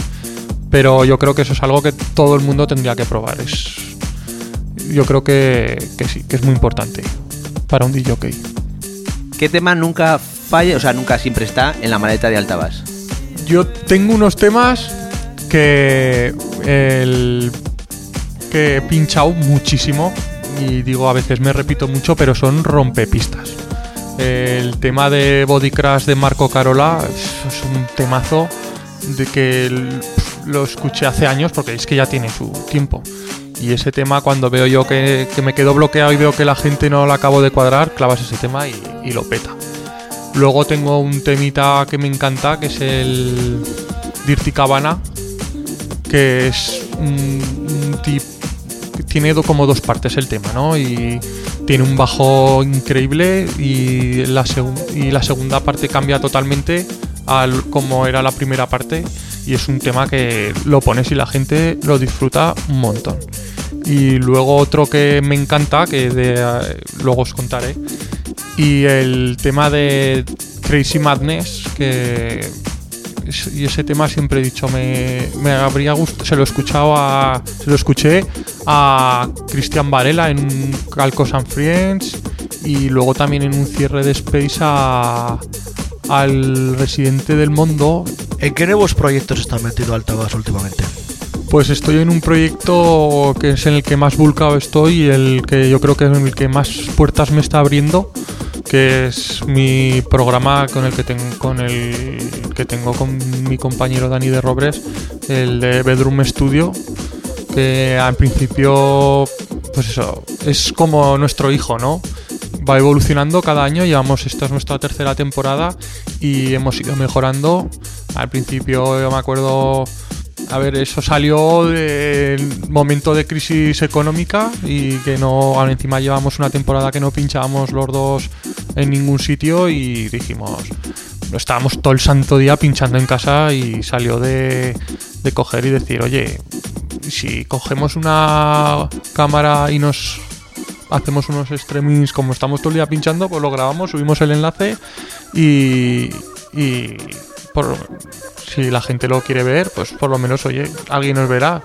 Pero yo creo que eso es algo que todo el mundo tendría que probar. Es, yo creo que, que sí, que es muy importante para un DJ. ¿Qué tema nunca falla, o sea, nunca siempre está en la maleta de Altabas? Yo tengo unos temas que he pinchado muchísimo y digo a veces me repito mucho, pero son rompepistas. El tema de Body Crash de Marco Carola es, un temazo de que lo escuché hace años porque es que ya tiene su tiempo. Y ese tema, cuando veo yo que, me quedo bloqueado y veo que la gente no lo acabo de cuadrar, clavas ese tema y, y lo peta. Luego tengo un temita que me encanta, que es el Dirty Cabana, que es un, un tip que tiene como dos partes el tema, ¿no? Y tiene un bajo increíble y la, segunda parte cambia totalmente al como era la primera parte y es un tema que lo pones y la gente lo disfruta un montón. Y luego otro que me encanta, que eh, luego os contaré, y el tema de Crazy Madness, que y ese tema siempre he dicho me, me habría gustado se lo he escuchado a se lo escuché a Cristian Varela en un Calcos and Friends y luego también en un cierre de Space a al residente del mundo ¿En qué nuevos proyectos está metido Altabas últimamente? pues estoy en un proyecto que es en el que más vulcado estoy y el que yo creo que es el que más puertas me está abriendo, que es mi programa con el que tengo con el que tengo con mi compañero Dani de Robres, el de Bedroom Studio, que al principio pues eso, es como nuestro hijo, ¿no? Va evolucionando cada año, llevamos, esta es nuestra tercera temporada y hemos ido mejorando. Al principio yo me acuerdo a ver, eso salió del momento de crisis económica y que no, ahora encima llevamos una temporada que no pinchábamos los dos en ningún sitio y dijimos, estábamos todo el santo día pinchando en casa y salió de, de coger y decir, oye, si cogemos una cámara y nos hacemos unos streamings como estamos todo el día pinchando, pues lo grabamos, subimos el enlace y, y si la gente lo quiere ver, pues por lo menos, oye, alguien nos verá.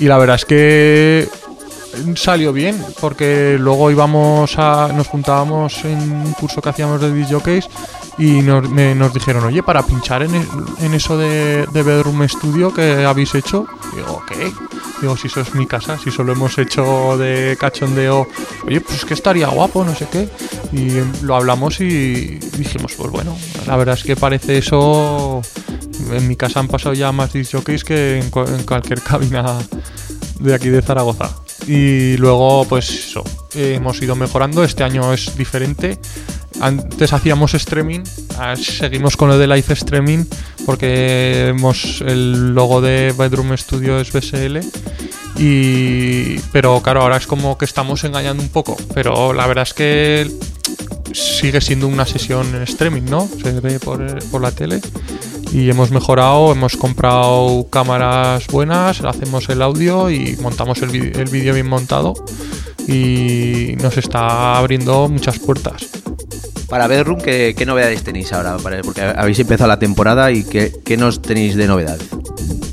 Y la verdad es que salió bien, porque luego íbamos a. nos juntábamos en un curso que hacíamos de DJs y nos, me- nos dijeron, oye, para pinchar en, en eso de, de Bedroom Studio que habéis hecho, digo, ¿qué? Digo, si eso es mi casa, si solo hemos hecho de cachondeo, oye, pues que estaría guapo, no sé qué. Y lo hablamos y dijimos, pues bueno, la verdad es que parece eso. En mi casa han pasado ya más DJs que en, en cualquier [LAUGHS] cabina de aquí de Zaragoza. Y luego, pues eso, eh, hemos ido mejorando. Este año es diferente. Antes hacíamos streaming, seguimos con lo de live streaming porque hemos el logo de Bedroom Studio es BSL. Y pero claro, ahora es como que estamos engañando un poco. Pero la verdad es que sigue siendo una sesión en streaming, ¿no? Se ve por, por la tele. Y hemos mejorado, hemos comprado cámaras buenas, hacemos el audio y montamos el el vídeo bien montado. Y nos está abriendo muchas puertas. Para Bedroom, ¿qué, qué novedades tenéis ahora? Porque habéis empezado la temporada y ¿qué, qué nos tenéis de novedad?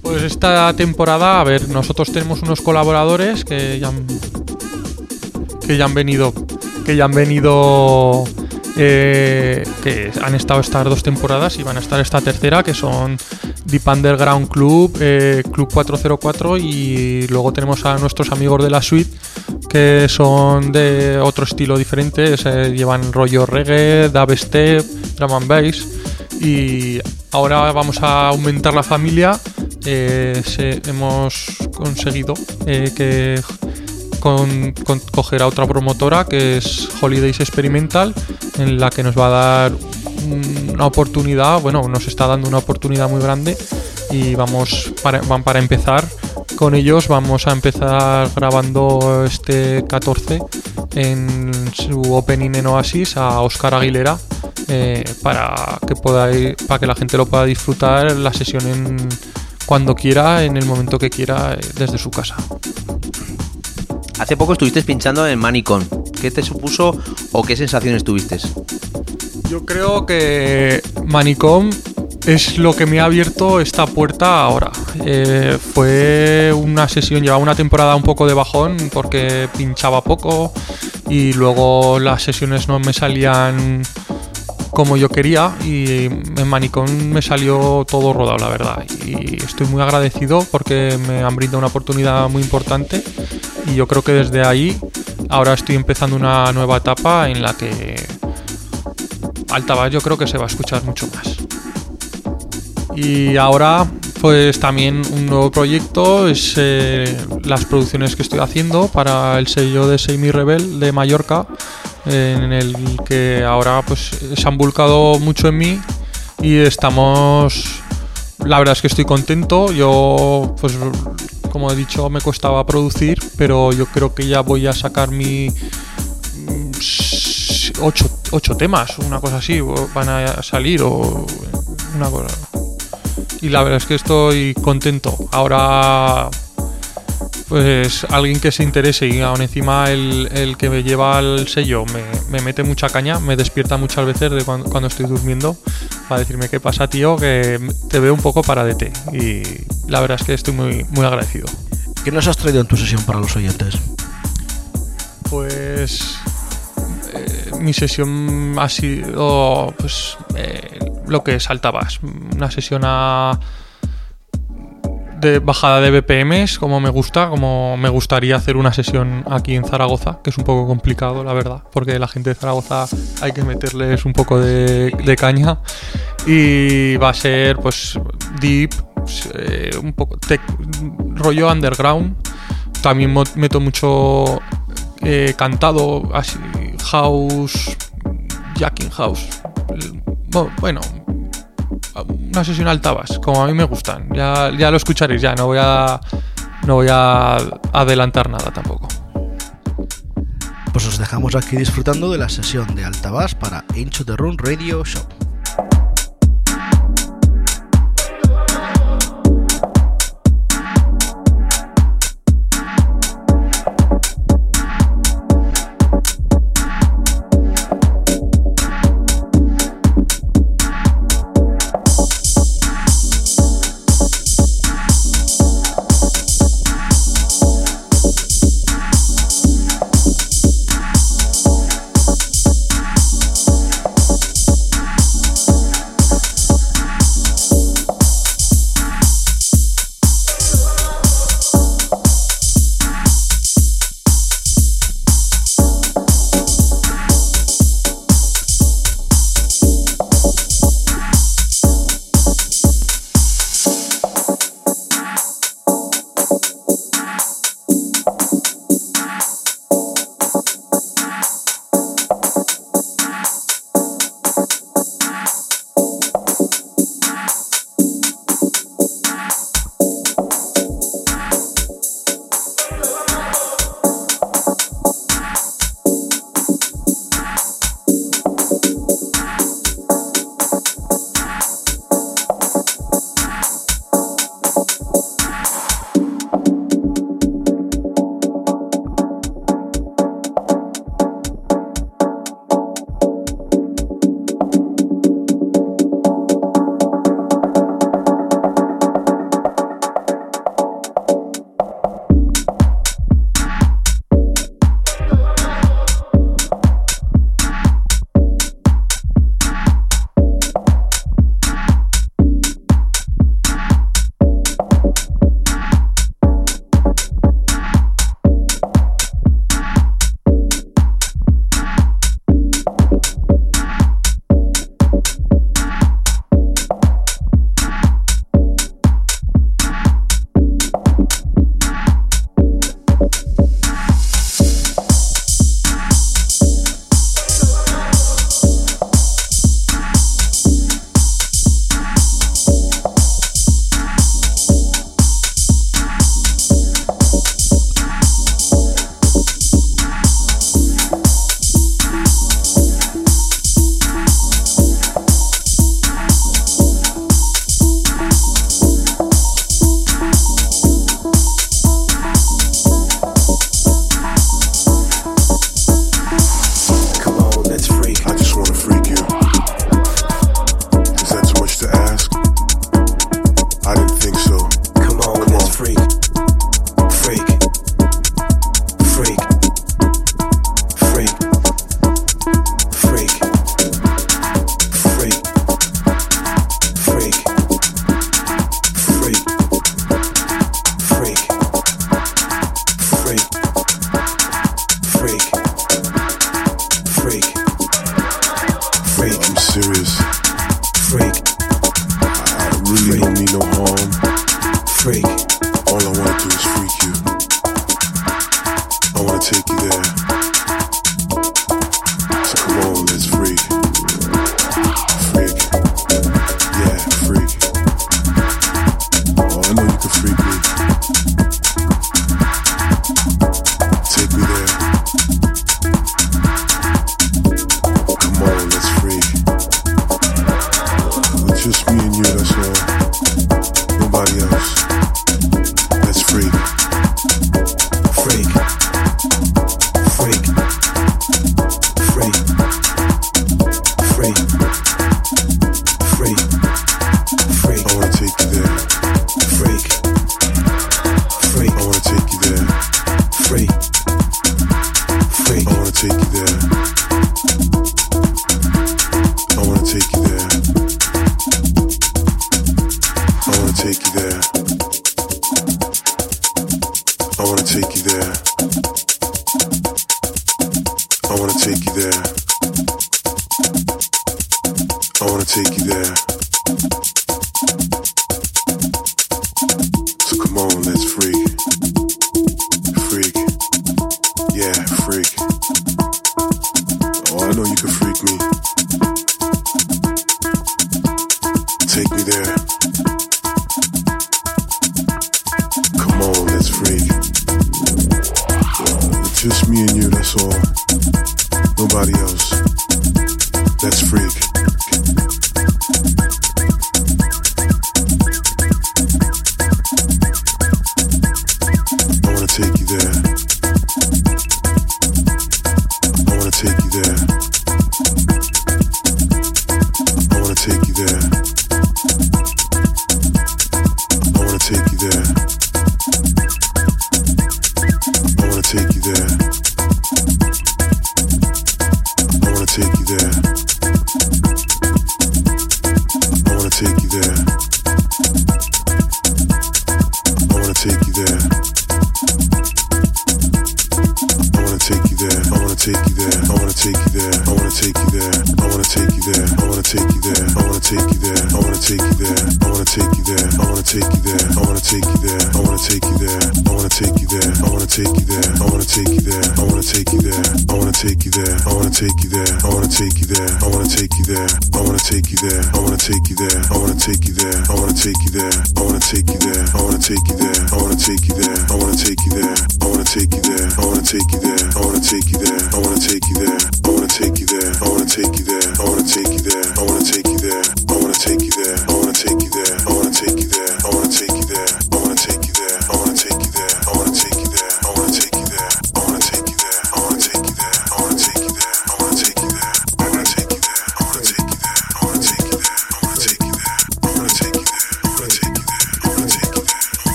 Pues esta temporada, a ver, nosotros tenemos unos colaboradores que ya han, que ya han venido, que ya han venido, eh, que han estado estas dos temporadas y van a estar esta tercera, que son Deep Underground Club, eh, Club 404 y luego tenemos a nuestros amigos de la suite que son de otro estilo diferente, se llevan rollo reggae, dubstep, drum and bass y ahora vamos a aumentar la familia. eh, hemos conseguido eh, que con, con- coger a otra promotora que es Holidays Experimental, en la que nos va a dar una oportunidad, bueno, nos está dando una oportunidad muy grande y vamos para, van para empezar con ellos vamos a empezar grabando este 14 en su opening en Oasis a Oscar Aguilera eh, para que podáis, para que la gente lo pueda disfrutar la sesión en cuando quiera, en el momento que quiera, eh, desde su casa. Hace poco estuviste pinchando en Manicon. ¿Qué te supuso o qué sensaciones tuviste? Yo creo que Manicom es lo que me ha abierto esta puerta ahora. Eh, fue una sesión, llevaba una temporada un poco de bajón porque pinchaba poco y luego las sesiones no me salían como yo quería y en Manicón me salió todo rodado, la verdad. Y estoy muy agradecido porque me han brindado una oportunidad muy importante y yo creo que desde ahí ahora estoy empezando una nueva etapa en la que Altavas yo creo que se va a escuchar mucho más. Y ahora pues también un nuevo proyecto es eh, las producciones que estoy haciendo para el sello de Semi Rebel de Mallorca en el que ahora pues se han volcado mucho en mí y estamos la verdad es que estoy contento yo pues como he dicho me costaba producir pero yo creo que ya voy a sacar mi mm, ocho, ocho temas una cosa así van a salir o una cosa. Y la verdad es que estoy contento. Ahora pues alguien que se interese y aún encima el, que me lleva al sello me, mete mucha caña, me despierta muchas veces de cuando, estoy durmiendo para decirme qué pasa tío, que te veo un poco para té y la verdad es que estoy muy, muy agradecido. ¿Qué nos has traído en tu sesión para los oyentes? Pues eh, mi sesión ha sido pues eh, lo que saltabas, una sesión a de bajada de BPMs, como me gusta, como me gustaría hacer una sesión aquí en Zaragoza, que es un poco complicado, la verdad, porque la gente de Zaragoza hay que meterles un poco de, caña. Y va a ser, pues, deep, eh, un poco rollo underground. También meto mucho eh, cantado, así, house, jacking house. Bueno, una sesión altabas, como a mí me gustan. Ya, ya lo escucharéis, ya no voy a no voy a adelantar nada tampoco. Pues os dejamos aquí disfrutando de la sesión de Altabas para Into the Room Radio Show.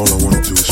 All I wanna do is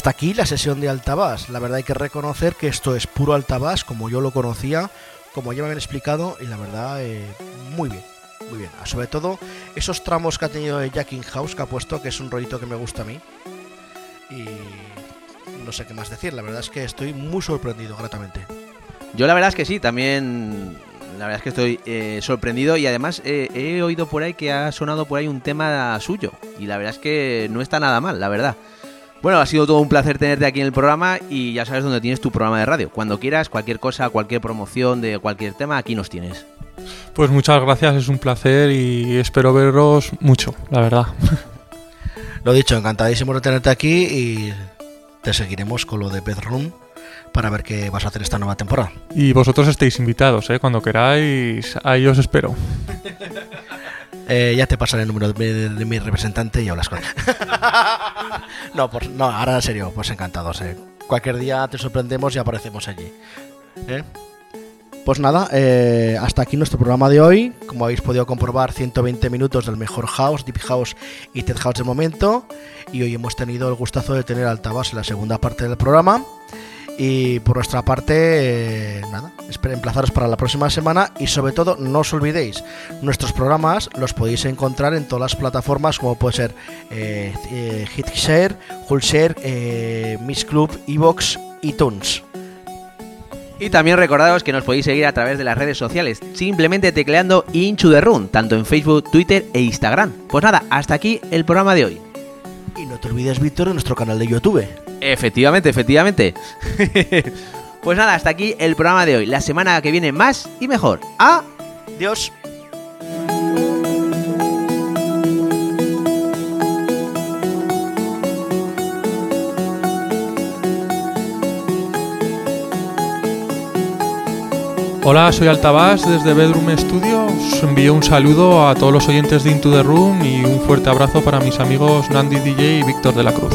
hasta aquí la sesión de Altabás. La verdad hay que reconocer que esto es puro Altabás, como yo lo conocía, como ya me habían explicado, y la verdad, eh, muy bien, muy bien. Ah, Sobre todo esos tramos que ha tenido de Jacking House que ha puesto, que es un rollito que me gusta a mí. Y no sé qué más decir, la verdad es que estoy muy sorprendido, gratamente. Yo la verdad es que sí, también la verdad es que estoy eh, sorprendido y además eh, he oído por ahí que ha sonado por ahí un tema suyo y la verdad es que no está nada mal, la verdad. Bueno, ha sido todo un placer tenerte aquí en el programa y ya sabes dónde tienes tu programa de radio. Cuando quieras, cualquier cosa, cualquier promoción de cualquier tema, aquí nos tienes. Pues muchas gracias, es un placer y espero veros mucho, la verdad. [LAUGHS] Lo dicho, encantadísimo de tenerte aquí y te seguiremos con lo de Bedroom para ver qué vas a hacer esta nueva temporada. Y vosotros estáis invitados, ¿eh? cuando queráis, ahí os espero. [LAUGHS] Eh, ya te pasaré el número de, de- de mi representante y hablas con él. [LAUGHS] no, por- no, ahora en serio, pues encantados. eh. Cualquier día te sorprendemos y aparecemos allí. ¿eh? Pues nada, eh, hasta aquí nuestro programa de hoy. Como habéis podido comprobar, 120 minutos del mejor house, deep house y tech house del momento. Y hoy hemos tenido el gustazo de tener Altabas en la segunda parte del programa. Y por nuestra parte, eh, nada, espero emplazaros para la próxima semana y sobre todo no os olvidéis, nuestros programas los podéis encontrar en todas las plataformas como puede ser eh, eh, Hitshare, Hullshare, eh, Mix Club, Evox, iTunes. Y también recordaros que nos podéis seguir a través de las redes sociales, simplemente tecleando Into the Room, tanto en Facebook, Twitter e Instagram. Pues nada, hasta aquí el programa de hoy. Y no te olvides, Víctor, de nuestro canal de YouTube. Efectivamente, efectivamente. [LAUGHS] pues nada, hasta aquí el programa de hoy. La semana que viene más y mejor. Adiós. Hola, soy Altabás desde Bedroom Studio. Os envío un saludo a todos los oyentes de Into the Room y un fuerte abrazo para mis amigos Nandi DJ y Víctor de la Cruz.